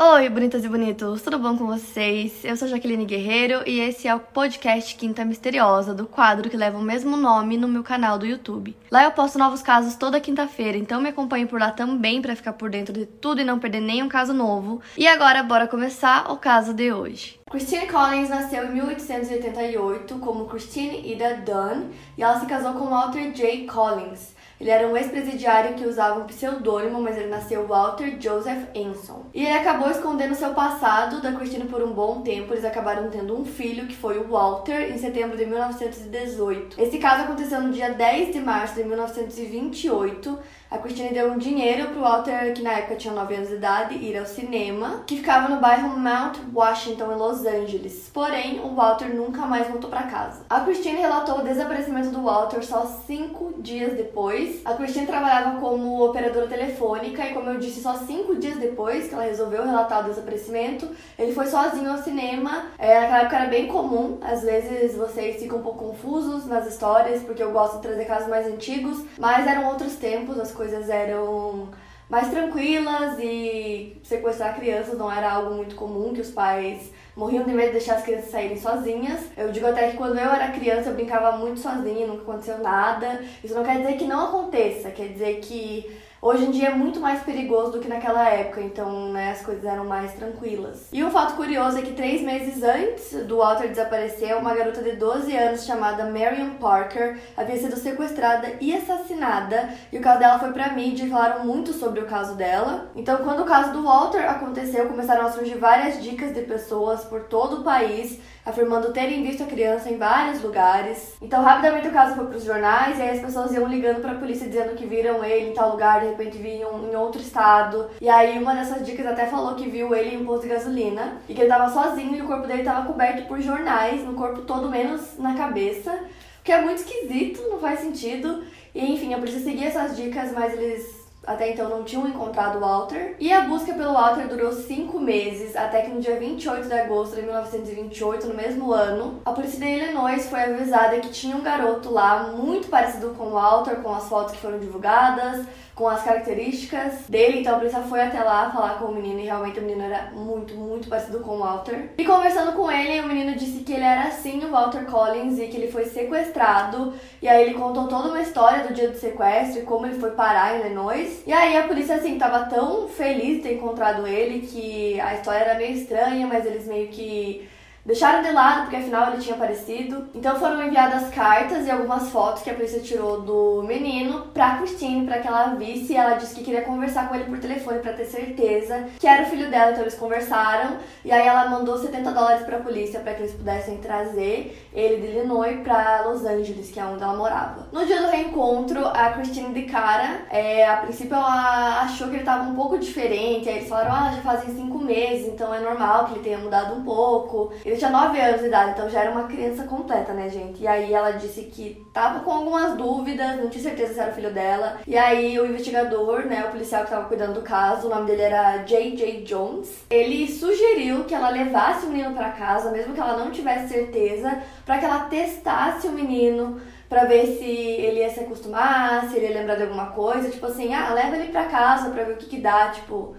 Oi, bonitas e bonitos, tudo bom com vocês? Eu sou Jaqueline Guerreiro e esse é o podcast Quinta Misteriosa, do quadro que leva o mesmo nome no meu canal do YouTube. Lá eu posto novos casos toda quinta-feira, então me acompanhe por lá também para ficar por dentro de tudo e não perder nenhum caso novo. E agora, bora começar o caso de hoje. Christine Collins nasceu em 1888 como Christine Ida Dunn e ela se casou com Walter J. Collins. Ele era um ex-presidiário que usava um pseudônimo, mas ele nasceu Walter Joseph Anson. E ele acabou escondendo seu passado da Christine por um bom tempo. Eles acabaram tendo um filho, que foi o Walter, em setembro de 1918. Esse caso aconteceu no dia 10 de março de 1928. A Christine deu um dinheiro pro Walter, que na época tinha 9 anos de idade, ir ao cinema, que ficava no bairro Mount Washington, em Los Angeles. Porém, o Walter nunca mais voltou para casa. A Christine relatou o desaparecimento do Walter só cinco dias depois. A Christine trabalhava como operadora telefônica e, como eu disse, só cinco dias depois que ela resolveu relatar o desaparecimento, ele foi sozinho ao cinema. É, naquela época era bem comum, às vezes vocês ficam um pouco confusos nas histórias, porque eu gosto de trazer casos mais antigos, mas eram outros tempos, as coisas eram mais tranquilas e sequestrar crianças não era algo muito comum, que os pais morriam de medo de deixar as crianças saírem sozinhas. Eu digo até que quando eu era criança eu brincava muito sozinha, nunca aconteceu nada. Isso não quer dizer que não aconteça, quer dizer que Hoje em dia é muito mais perigoso do que naquela época, então né, as coisas eram mais tranquilas. E um fato curioso é que três meses antes do Walter desaparecer, uma garota de 12 anos chamada Marion Parker havia sido sequestrada e assassinada, e o caso dela foi pra mídia e falaram muito sobre o caso dela. Então, quando o caso do Walter aconteceu, começaram a surgir várias dicas de pessoas por todo o país afirmando terem visto a criança em vários lugares. Então, rapidamente o caso foi para os jornais e aí as pessoas iam ligando para a polícia dizendo que viram ele em tal lugar, de repente viam em outro estado. E aí uma dessas dicas até falou que viu ele em um posto de gasolina e que ele estava sozinho e o corpo dele estava coberto por jornais, no corpo todo menos na cabeça. O que é muito esquisito, não faz sentido. E enfim, a polícia seguia essas dicas, mas eles até então não tinham encontrado o Walter. E a busca pelo Walter durou cinco meses, até que no dia 28 de agosto de 1928, no mesmo ano, a polícia de Illinois foi avisada que tinha um garoto lá muito parecido com o Walter, com as fotos que foram divulgadas, com as características dele, então a polícia foi até lá falar com o menino e realmente o menino era muito, muito parecido com o Walter. E conversando com ele, o menino ele era sim o Walter Collins e que ele foi sequestrado. E aí ele contou toda uma história do dia do sequestro e como ele foi parar em Illinois. E aí a polícia assim tava tão feliz de ter encontrado ele que a história era meio estranha, mas eles meio que Deixaram de lado porque afinal ele tinha aparecido. Então foram enviadas cartas e algumas fotos que a polícia tirou do menino pra Christine para que ela visse. E ela disse que queria conversar com ele por telefone para ter certeza que era o filho dela. Então eles conversaram e aí ela mandou 70 dólares para a polícia para que eles pudessem trazer ele de Illinois para Los Angeles, que é onde ela morava. No dia do reencontro, a Christine de cara, é, a princípio ela achou que ele tava um pouco diferente. Aí eles falaram: ah, já fazem cinco meses, então é normal que ele tenha mudado um pouco. Tinha 9 anos de idade, então já era uma criança completa, né, gente? E aí ela disse que tava com algumas dúvidas, não tinha certeza se era o filho dela. E aí o investigador, né, o policial que tava cuidando do caso, o nome dele era J.J. Jones, ele sugeriu que ela levasse o menino para casa, mesmo que ela não tivesse certeza, para que ela testasse o menino para ver se ele ia se acostumar, se ele ia lembrar de alguma coisa, tipo assim, ah, leva ele para casa para ver o que que dá, tipo,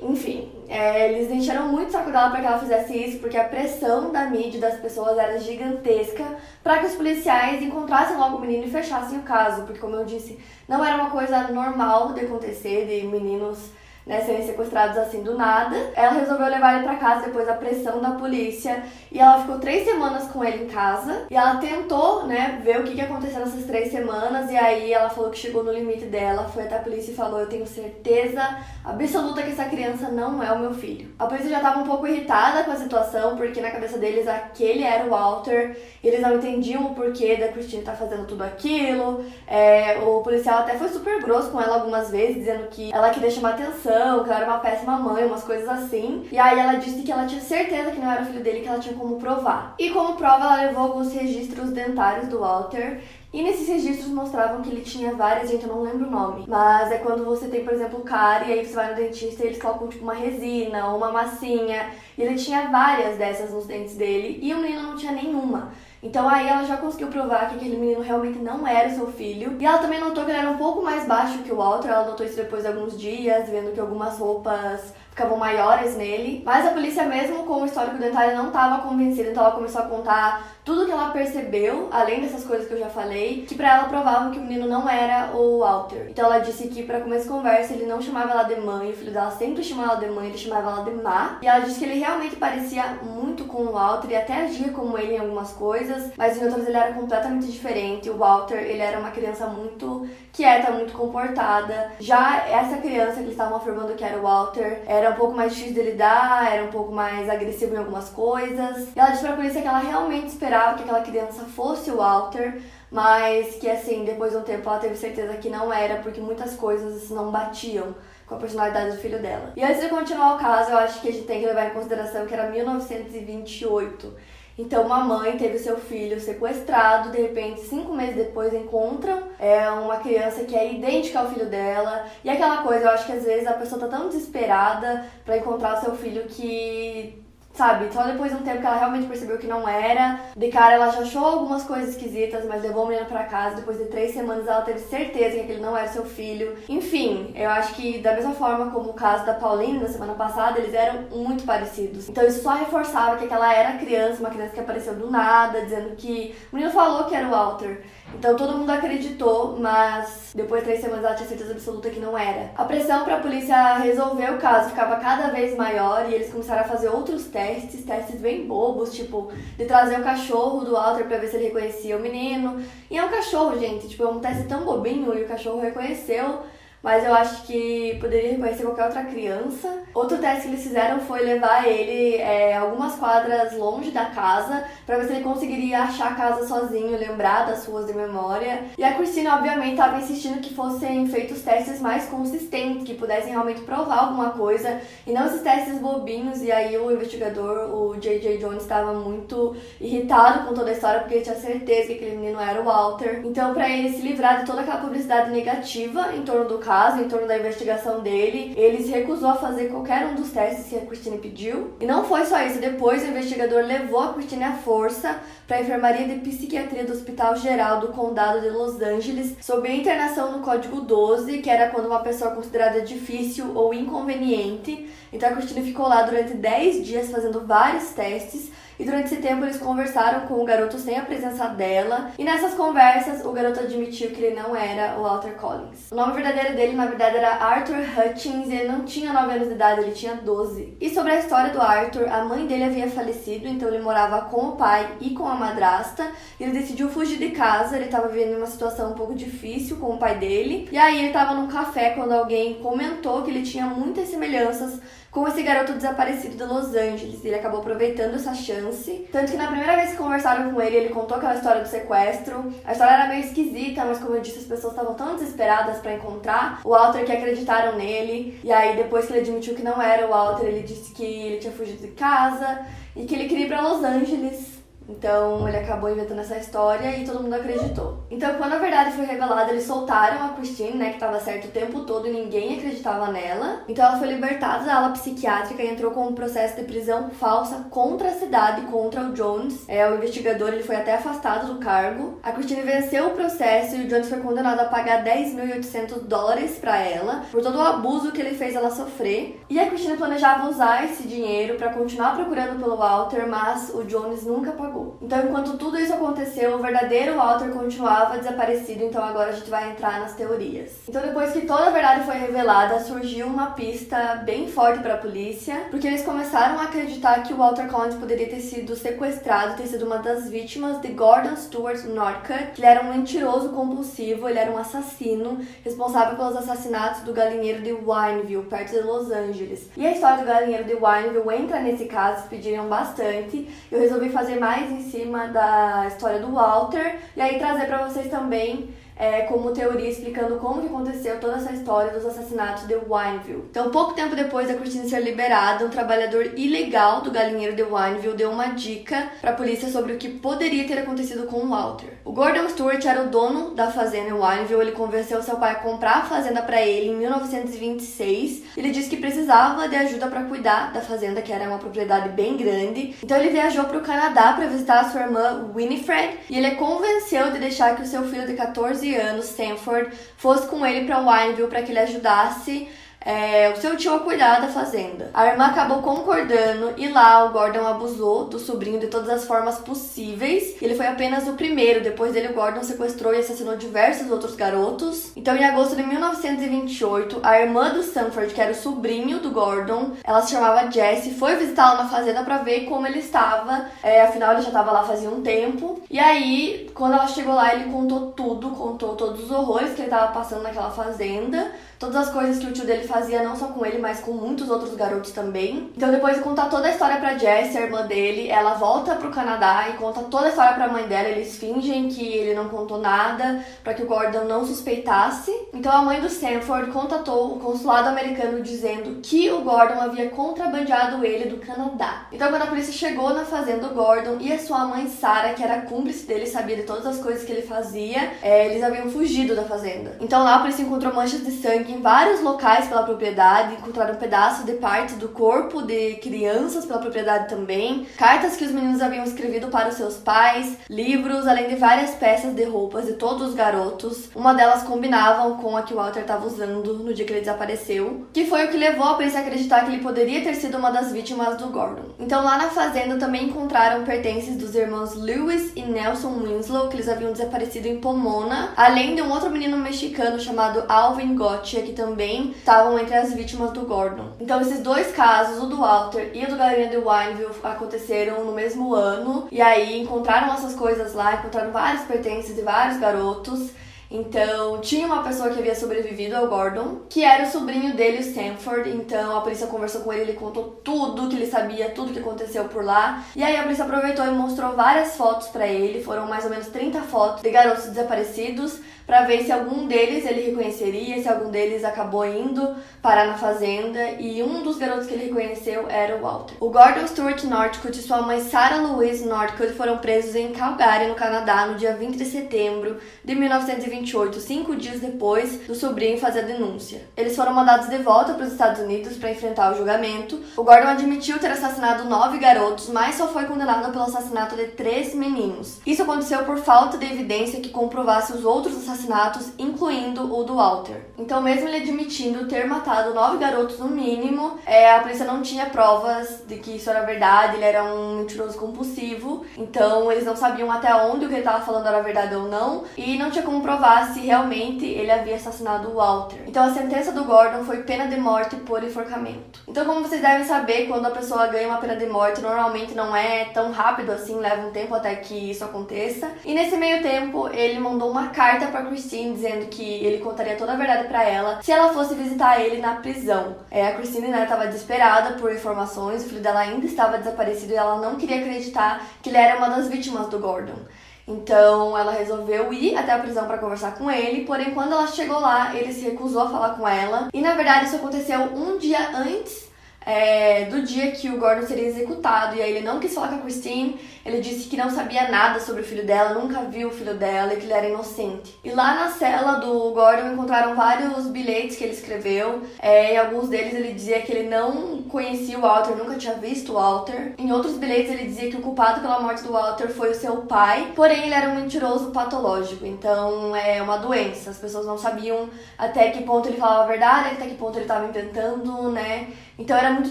enfim, é, eles encheram muito o saco dela para que ela fizesse isso, porque a pressão da mídia das pessoas era gigantesca para que os policiais encontrassem logo o menino e fechassem o caso, porque, como eu disse, não era uma coisa normal de acontecer, de meninos né, serem sequestrados assim do nada. Ela resolveu levar ele para casa depois da pressão da polícia e ela ficou três semanas com ele em casa e ela tentou, né, ver o que, que aconteceu nessas três semanas e aí ela falou que chegou no limite dela, foi até a polícia e falou: Eu tenho certeza absoluta que essa criança não é o meu filho. A polícia já estava um pouco irritada com a situação porque na cabeça deles aquele era o Walter eles não entendiam o porquê da Christine estar tá fazendo tudo aquilo. É, o policial até foi super grosso com ela algumas vezes, dizendo que ela queria chamar atenção que ela era uma péssima mãe, umas coisas assim. E aí ela disse que ela tinha certeza que não era o filho dele, que ela tinha como provar. E como prova, ela levou alguns registros dentários do Walter. E nesses registros mostravam que ele tinha várias, gente, eu não lembro o nome. Mas é quando você tem, por exemplo, cárie, e aí você vai no dentista e eles colocam tipo uma resina ou uma massinha. E ele tinha várias dessas nos dentes dele e o menino não tinha nenhuma. Então aí ela já conseguiu provar que aquele menino realmente não era seu filho. E ela também notou que ele era um pouco mais baixo que o Walter. Ela notou isso depois de alguns dias, vendo que algumas roupas ficavam maiores nele. Mas a polícia, mesmo com o histórico dentário, não estava convencida, então ela começou a contar tudo que ela percebeu, além dessas coisas que eu já falei, que para ela provavam que o menino não era o Walter. Então ela disse que para começo de conversa ele não chamava ela de mãe, o filho dela sempre chamava ela de mãe, ele chamava ela de má. E ela disse que ele realmente parecia muito com o Walter e até agia como ele em algumas coisas, mas em outras ele era completamente diferente. O Walter, ele era uma criança muito quieta, muito comportada. Já essa criança que eles estavam afirmando que era o Walter, era um pouco mais difícil de lidar, era um pouco mais agressivo em algumas coisas. E ela disse pra polícia que ela realmente esperava que aquela criança fosse o Walter, mas que assim, depois de um tempo ela teve certeza que não era, porque muitas coisas não batiam com a personalidade do filho dela. E antes de continuar o caso, eu acho que a gente tem que levar em consideração que era 1928. Então, uma mãe teve seu filho sequestrado, de repente, cinco meses depois, encontram é, uma criança que é idêntica ao filho dela. E aquela coisa, eu acho que às vezes a pessoa tá tão desesperada para encontrar seu filho que Sabe, só depois de um tempo que ela realmente percebeu que não era. De cara, ela já achou algumas coisas esquisitas, mas levou o menino pra casa. Depois de três semanas, ela teve certeza que aquele não era seu filho. Enfim, eu acho que da mesma forma como o caso da Pauline na semana passada, eles eram muito parecidos. Então isso só reforçava que aquela era criança, uma criança que apareceu do nada, dizendo que. O menino falou que era o Walter. Então todo mundo acreditou, mas depois de três semanas ela tinha certeza absoluta que não era. A pressão para a polícia resolver o caso ficava cada vez maior e eles começaram a fazer outros testes, testes bem bobos, tipo de trazer o cachorro do Walter para ver se ele reconhecia o menino. E é um cachorro, gente, tipo, é um teste tão bobinho e o cachorro reconheceu mas eu acho que poderia reconhecer qualquer outra criança. Outro teste que eles fizeram foi levar ele é, algumas quadras longe da casa para ver se ele conseguiria achar a casa sozinho, lembrar das ruas de memória. E a Christina, obviamente, estava insistindo que fossem feitos testes mais consistentes, que pudessem realmente provar alguma coisa e não esses testes bobinhos. E aí o investigador, o J.J. Jones, estava muito irritado com toda a história porque ele tinha certeza que aquele menino era o Walter. Então, para ele se livrar de toda aquela publicidade negativa em torno do caso, caso, em torno da investigação dele, ele se recusou a fazer qualquer um dos testes que a Christine pediu. E não foi só isso, depois o investigador levou a Christine à força para a enfermaria de psiquiatria do Hospital Geral do Condado de Los Angeles, sob a internação no Código 12, que era quando uma pessoa considerada difícil ou inconveniente. Então a Christine ficou lá durante 10 dias fazendo vários testes e durante esse tempo eles conversaram com o garoto sem a presença dela. E nessas conversas, o garoto admitiu que ele não era o Walter Collins. O nome verdadeiro dele, na verdade, era Arthur Hutchins e ele não tinha 9 anos de idade, ele tinha 12. E sobre a história do Arthur, a mãe dele havia falecido, então ele morava com o pai e com a madrasta. Ele decidiu fugir de casa, ele estava vivendo uma situação um pouco difícil com o pai dele. E aí ele estava num café quando alguém comentou que ele tinha muitas semelhanças com esse garoto desaparecido de Los Angeles. Ele acabou aproveitando essa chance. Tanto que na primeira vez que conversaram com ele, ele contou aquela história do sequestro. A história era meio esquisita, mas como eu disse, as pessoas estavam tão desesperadas para encontrar o Walter que acreditaram nele. E aí, depois que ele admitiu que não era o Walter, ele disse que ele tinha fugido de casa e que ele queria ir pra Los Angeles então ele acabou inventando essa história e todo mundo acreditou. Então, quando a verdade foi revelada, eles soltaram a Christine, né, que estava certo o tempo todo e ninguém acreditava nela. Então ela foi libertada da ala psiquiátrica e entrou com um processo de prisão falsa contra a cidade, contra o Jones. É, o investigador ele foi até afastado do cargo. A Christine venceu o processo e o Jones foi condenado a pagar 10.800 dólares para ela por todo o abuso que ele fez ela sofrer. E a Christine planejava usar esse dinheiro para continuar procurando pelo Walter, mas o Jones nunca pagou então, enquanto tudo isso aconteceu, o verdadeiro Walter continuava desaparecido, então agora a gente vai entrar nas teorias. Então, depois que toda a verdade foi revelada, surgiu uma pista bem forte para a polícia, porque eles começaram a acreditar que o Walter Collins poderia ter sido sequestrado, ter sido uma das vítimas de Gordon Stewart Norcutt, ele era um mentiroso compulsivo, ele era um assassino responsável pelos assassinatos do galinheiro de Wineville, perto de Los Angeles. E a história do galinheiro de Wineville entra nesse caso, pediram bastante. Eu resolvi fazer mais mais em cima da história do Walter e aí trazer para vocês também é, como teoria explicando como que aconteceu toda essa história dos assassinatos de Wineville. Então, pouco tempo depois da Christine ser liberada, um trabalhador ilegal do galinheiro de Wineville deu uma dica para a polícia sobre o que poderia ter acontecido com Walter. O Gordon Stewart era o dono da fazenda em Wineville, ele convenceu seu pai a comprar a fazenda para ele em 1926. Ele disse que precisava de ajuda para cuidar da fazenda, que era uma propriedade bem grande. Então ele viajou para o Canadá para visitar a sua irmã Winifred e ele convenceu de deixar que o seu filho de 14 anos, Stanford, fosse com ele para Wineville para que ele ajudasse é, o seu tio a cuidar da fazenda. A irmã acabou concordando e lá o Gordon abusou do sobrinho de todas as formas possíveis. Ele foi apenas o primeiro, depois dele o Gordon sequestrou e assassinou diversos outros garotos. Então, em agosto de 1928, a irmã do Stanford, que era o sobrinho do Gordon, ela se chamava Jessie, foi visitá-lo na fazenda para ver como ele estava. É, afinal, ele já estava lá fazia um tempo. E aí, quando ela chegou lá, ele contou tudo, contou todos os horrores que ele estava passando naquela fazenda todas as coisas que o tio dele fazia, não só com ele, mas com muitos outros garotos também. Então, depois de contar toda a história pra Jessie, a irmã dele, ela volta pro Canadá e conta toda a história pra mãe dela. Eles fingem que ele não contou nada para que o Gordon não suspeitasse. Então, a mãe do Stanford contatou o consulado americano dizendo que o Gordon havia contrabandeado ele do Canadá. Então, quando a polícia chegou na fazenda do Gordon e a sua mãe Sarah, que era cúmplice dele, sabia de todas as coisas que ele fazia, é, eles haviam fugido da fazenda. Então, lá a polícia encontrou manchas de sangue em vários locais pela propriedade, encontraram pedaços de parte do corpo de crianças pela propriedade também, cartas que os meninos haviam escrevido para os seus pais, livros, além de várias peças de roupas de todos os garotos. Uma delas combinavam com a que o Walter estava usando no dia que ele desapareceu, que foi o que levou a polícia a acreditar que ele poderia ter sido uma das vítimas do Gordon. Então lá na fazenda também encontraram pertences dos irmãos Lewis e Nelson Winslow, que eles haviam desaparecido em Pomona, além de um outro menino mexicano chamado Alvin Gotcha, que também estavam entre as vítimas do Gordon. Então esses dois casos, o do Walter e o do Galinha de Wineville, aconteceram no mesmo ano. E aí encontraram essas coisas lá, encontraram vários pertences de vários garotos. Então, tinha uma pessoa que havia sobrevivido ao Gordon, que era o sobrinho dele, o Stanford. Então, a polícia conversou com ele, ele contou tudo que ele sabia, tudo que aconteceu por lá. E aí, a polícia aproveitou e mostrou várias fotos para ele. Foram mais ou menos 30 fotos de garotos desaparecidos para ver se algum deles ele reconheceria, se algum deles acabou indo parar na fazenda e um dos garotos que ele reconheceu era o Walter. O Gordon Stewart Northcote e sua mãe Sarah Louise Northcote foram presos em Calgary, no Canadá, no dia 20 de setembro de 1928, cinco dias depois do sobrinho fazer a denúncia. Eles foram mandados de volta para os Estados Unidos para enfrentar o julgamento. O Gordon admitiu ter assassinado nove garotos, mas só foi condenado pelo assassinato de três meninos. Isso aconteceu por falta de evidência que comprovasse os outros assassinatos assassinatos, incluindo o do Walter. Então, mesmo ele admitindo ter matado nove garotos no mínimo, é, a polícia não tinha provas de que isso era verdade, ele era um mentiroso compulsivo, então eles não sabiam até onde o que ele estava falando era verdade ou não, e não tinha como provar se realmente ele havia assassinado o Walter. Então, a sentença do Gordon foi pena de morte por enforcamento. Então, como vocês devem saber, quando a pessoa ganha uma pena de morte, normalmente não é tão rápido assim, leva um tempo até que isso aconteça. E nesse meio tempo, ele mandou uma carta para Christine dizendo que ele contaria toda a verdade para ela se ela fosse visitar ele na prisão. É, a Christine né, estava desesperada por informações, o filho dela ainda estava desaparecido e ela não queria acreditar que ele era uma das vítimas do Gordon. Então ela resolveu ir até a prisão para conversar com ele, porém quando ela chegou lá, ele se recusou a falar com ela. E na verdade isso aconteceu um dia antes é, do dia que o Gordon seria executado. E aí ele não quis falar com a Christine, ele disse que não sabia nada sobre o filho dela, nunca viu o filho dela e que ele era inocente. E lá na cela do Gordon encontraram vários bilhetes que ele escreveu. É, em alguns deles ele dizia que ele não conhecia o Walter, nunca tinha visto o Walter. Em outros bilhetes ele dizia que o culpado pela morte do Walter foi o seu pai, porém ele era um mentiroso patológico, então é uma doença. As pessoas não sabiam até que ponto ele falava a verdade, até que ponto ele estava inventando, né? Então era muito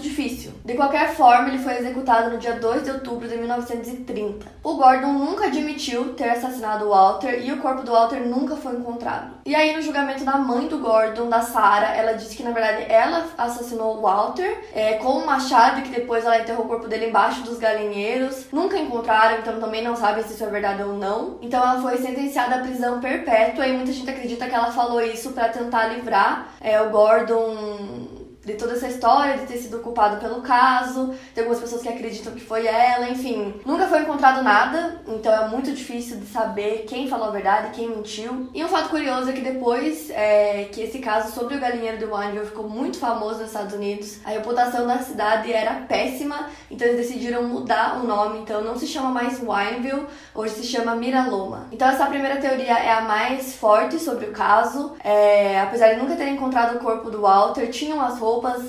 difícil. De qualquer forma, ele foi executado no dia 2 de outubro de 1930. O Gordon nunca admitiu ter assassinado o Walter e o corpo do Walter nunca foi encontrado. E aí, no julgamento da mãe do Gordon, da Sarah, ela disse que na verdade ela assassinou o Walter é, com um machado que depois ela enterrou o corpo dele embaixo dos galinheiros. Nunca encontraram, então também não sabe se isso é verdade ou não. Então ela foi sentenciada à prisão perpétua e muita gente acredita que ela falou isso para tentar livrar é, o Gordon de toda essa história de ter sido culpado pelo caso. Tem algumas pessoas que acreditam que foi ela, enfim. Nunca foi encontrado nada, então é muito difícil de saber quem falou a verdade, quem mentiu. E um fato curioso é que depois é, que esse caso sobre o galinheiro de Wineville ficou muito famoso nos Estados Unidos, a reputação da cidade era péssima, então eles decidiram mudar o nome, então não se chama mais Wineville, hoje se chama Miraloma. Então essa primeira teoria é a mais forte sobre o caso. É, apesar de nunca ter encontrado o corpo do Walter, tinham as roupas roupas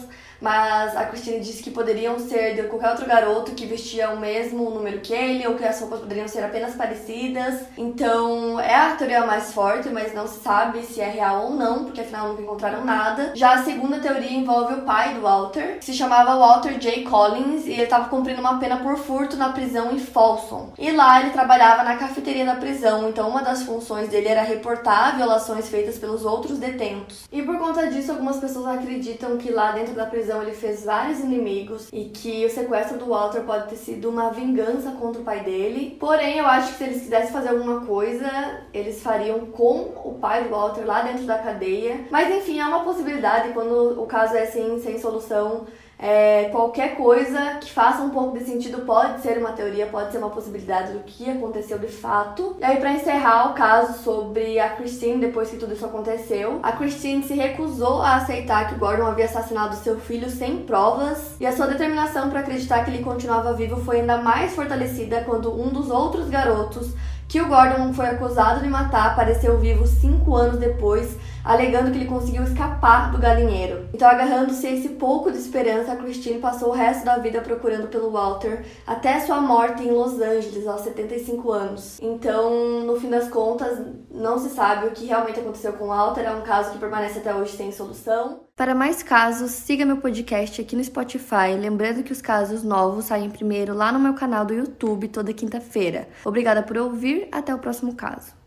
mas a Christine disse que poderiam ser de qualquer outro garoto que vestia o mesmo número que ele, ou que as roupas poderiam ser apenas parecidas. Então é a teoria mais forte, mas não se sabe se é real ou não, porque afinal nunca encontraram nada. Já a segunda teoria envolve o pai do Walter, que se chamava Walter J. Collins, e ele estava cumprindo uma pena por furto na prisão em Folsom. E lá ele trabalhava na cafeteria da prisão, então uma das funções dele era reportar violações feitas pelos outros detentos. E por conta disso, algumas pessoas acreditam que lá dentro da prisão prisão ele fez vários inimigos e que o sequestro do Walter pode ter sido uma vingança contra o pai dele. Porém, eu acho que se eles quisessem fazer alguma coisa, eles fariam com o pai do Walter lá dentro da cadeia. Mas enfim, é uma possibilidade quando o caso é assim, sem solução. É, qualquer coisa que faça um pouco de sentido pode ser uma teoria, pode ser uma possibilidade do que aconteceu de fato. E aí, para encerrar o caso sobre a Christine, depois que tudo isso aconteceu, a Christine se recusou a aceitar que Gordon havia assassinado seu filho sem provas, e a sua determinação para acreditar que ele continuava vivo foi ainda mais fortalecida quando um dos outros garotos que o Gordon foi acusado de matar apareceu vivo cinco anos depois alegando que ele conseguiu escapar do galinheiro. Então, agarrando-se a esse pouco de esperança, Christine passou o resto da vida procurando pelo Walter até sua morte em Los Angeles, aos 75 anos. Então, no fim das contas, não se sabe o que realmente aconteceu com o Walter, é um caso que permanece até hoje sem solução. Para mais casos, siga meu podcast aqui no Spotify, lembrando que os casos novos saem primeiro lá no meu canal do YouTube toda quinta-feira. Obrigada por ouvir, até o próximo caso.